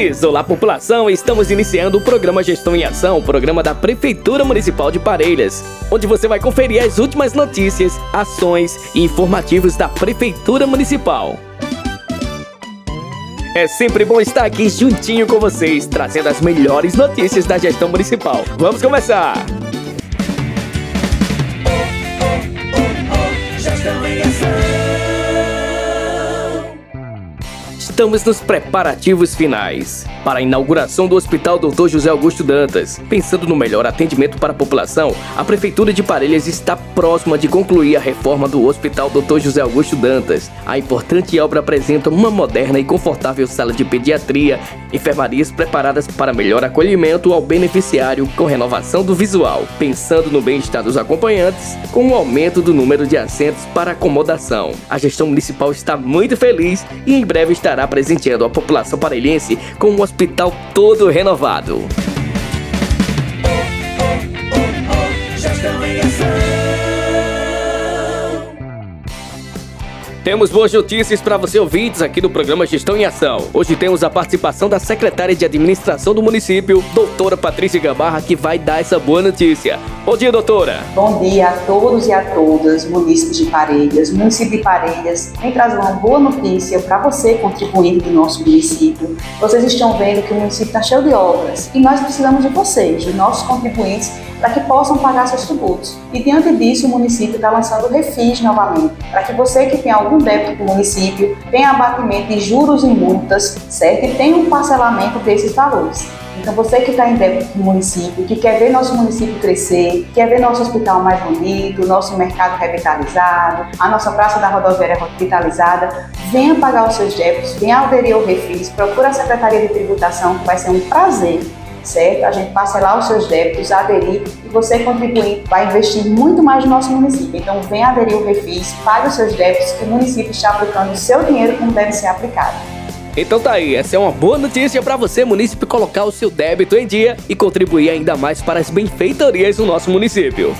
ouvintes! Olá, população! Estamos iniciando o programa Gestão em Ação, o programa da Prefeitura Municipal de Parelhas, onde você vai conferir as últimas notícias, ações e informativos da Prefeitura Municipal. É sempre bom estar aqui juntinho com vocês, trazendo as melhores notícias da gestão municipal. Vamos começar! Gestão em ação. Estamos nos preparativos finais para a inauguração do Hospital Dr. José Augusto Dantas. Pensando no melhor atendimento para a população, a Prefeitura de Parelhas está próxima de concluir a reforma do Hospital Dr. José Augusto Dantas. A importante obra apresenta uma moderna e confortável sala de pediatria, enfermarias preparadas para melhor acolhimento ao beneficiário com renovação do visual, pensando no bem-estar dos acompanhantes, com o aumento do número de assentos para acomodação. A gestão municipal está muito feliz e em breve estará presenteando a população parelhense com um hospital todo renovado. Gestão em ação. Temos boas notícias para você ouvintes aqui no programa Gestão em Ação. Hoje temos a participação da secretária de administração do município, doutora Patrícia Gabarra, que vai dar essa boa notícia. Bom dia, doutora. Bom dia a todos e a todas, munícipes de Parelhas, município de Parelhas. Vem trazer uma boa notícia para você, contribuinte do nosso município. Vocês estão vendo que o município está cheio de obras e nós precisamos de vocês, de nossos contribuintes, para que possam pagar seus tributos. E diante disso, o município está lançando Refis novamente, para que você que tem algum débito com o município tenha abatimento de juros e multas, certo? E tenha um parcelamento desses valores. Então, você que está em débito com o município, que quer ver nosso município crescer, quer ver nosso hospital mais bonito, nosso mercado revitalizado, a nossa praça da rodoviária revitalizada, venha pagar os seus débitos, venha aderir ao Refis, procura a Secretaria de Tributação, que vai ser um prazer certo? A gente parcelar os seus débitos, aderir e você contribuir vai investir muito mais no nosso município. Então, venha aderir ao Refis, pague os seus débitos, que o município está aplicando o seu dinheiro como deve ser aplicado. Então tá aí, essa é uma boa notícia para você, município, colocar o seu débito em dia e contribuir ainda mais para as benfeitorias do nosso município.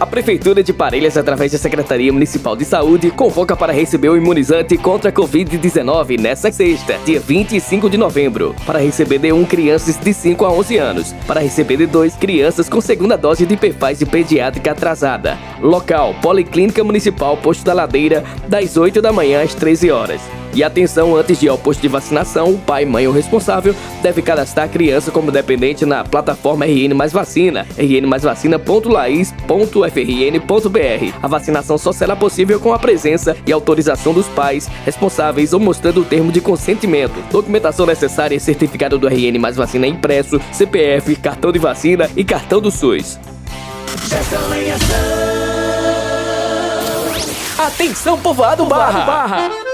A Prefeitura de Parelhas, através da Secretaria Municipal de Saúde, convoca para receber o imunizante contra a Covid-19 nesta sexta, dia 25 de novembro. Para receber D1 crianças de 5 a 11 anos. Para receber D2 crianças com segunda dose de PFAS pediátrica atrasada. Local: Policlínica Municipal Posto da Ladeira, das 8 da manhã às 13 horas. E atenção, antes de ir ao posto de vacinação, o pai, mãe ou responsável deve cadastrar a criança como dependente na plataforma RN Mais Vacina, rnmaisvacina.lais.frn.br. A vacinação só será possível com a presença e autorização dos pais responsáveis ou mostrando o termo de consentimento. Documentação necessária é certificado do RN Mais Vacina impresso, CPF, cartão de vacina e cartão do SUS. Atenção, povoado Barra!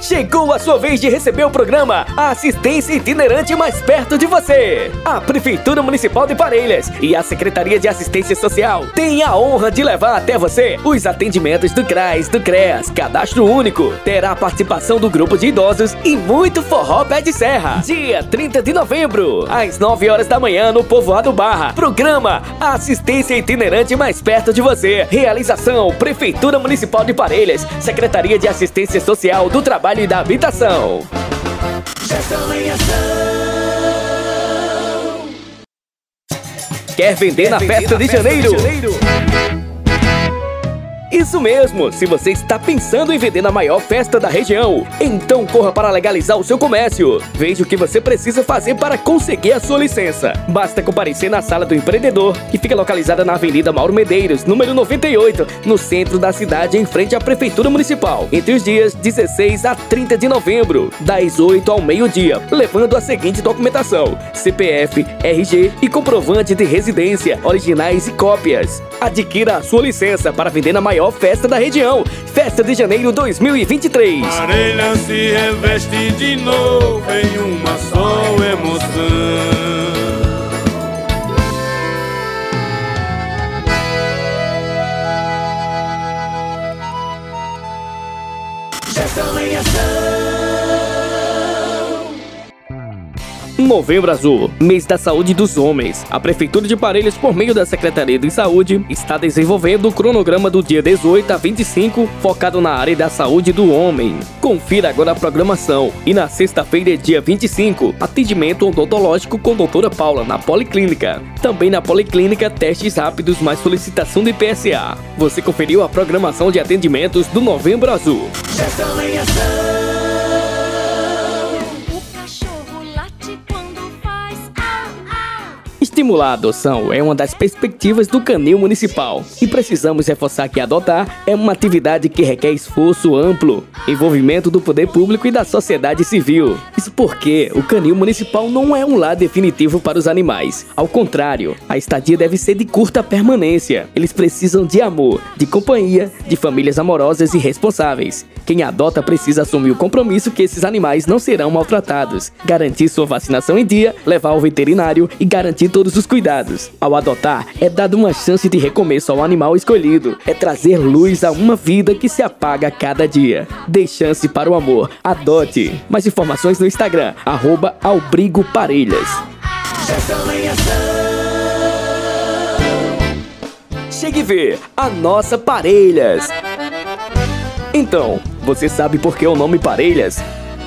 Chegou a sua vez de receber o programa Assistência Itinerante Mais Perto de Você. A Prefeitura Municipal de Parelhas e a Secretaria de Assistência Social têm a honra de levar até você os atendimentos do CRAS, do CREAS, Cadastro Único. Terá a participação do grupo de idosos e muito forró pé de serra. Dia 30 de novembro, às 9 horas da manhã no Povoado Barra. Programa Assistência Itinerante Mais Perto de Você. Realização Prefeitura Municipal de Parelhas, Secretaria de Assistência Social do Trabalho e da Habitação. Gestão em ação. Quer vender na festa de janeiro? Isso mesmo! Se você está pensando em vender na maior festa da região, então corra para legalizar o seu comércio. Veja o que você precisa fazer para conseguir a sua licença. Basta comparecer na sala do empreendedor, que fica localizada na Avenida Mauro Medeiros, número 98, no centro da cidade, em frente à Prefeitura Municipal, entre os dias 16 a 30 de novembro, das 8 ao meio-dia, levando a seguinte documentação: CPF, RG e comprovante de residência, originais e cópias. Adquira a sua licença para vender na maior maior festa da região, Festa de Janeiro 2023. Parelha se reveste de novo em uma Novembro Azul, mês da saúde dos homens. A Prefeitura de Parelhas, por meio da Secretaria de Saúde, está desenvolvendo o cronograma do dia 18 a 25, focado na área da saúde do homem. Confira agora a programação. E na sexta-feira, dia 25, atendimento odontológico com doutora Paula na Policlínica. Também na Policlínica, testes rápidos mais solicitação de PSA. Você conferiu a programação de atendimentos do Novembro Azul. Gestão em ação. Estimular a adoção é uma das perspectivas do Canil Municipal e precisamos reforçar que adotar é uma atividade que requer esforço amplo, envolvimento do poder público e da sociedade civil. Isso porque o Canil Municipal não é um lar definitivo para os animais. Ao contrário, a estadia deve ser de curta permanência. Eles precisam de amor, de companhia, de famílias amorosas e responsáveis. Quem adota precisa assumir o compromisso que esses animais não serão maltratados, garantir sua vacinação em dia, levar ao veterinário e garantir todo todos os cuidados. Ao adotar, é dado uma chance de recomeço ao animal escolhido. É trazer luz a uma vida que se apaga a cada dia. Dê chance para o amor. Adote. Mais informações no Instagram, arroba Albrigo Parelhas. Chegue ver a nossa Parelhas. Então, você sabe por que o nome Parelhas?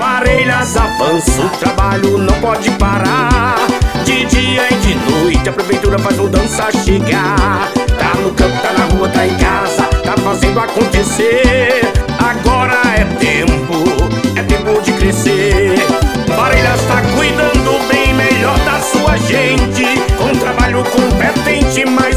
parelhas avança, o trabalho não pode parar. De dia e de noite a prefeitura faz mudança chegar. Tá no campo, tá na rua, tá em casa, tá fazendo acontecer. Agora é tempo, é tempo de crescer. Parelhas tá cuidando bem melhor da sua gente, com trabalho competente, mas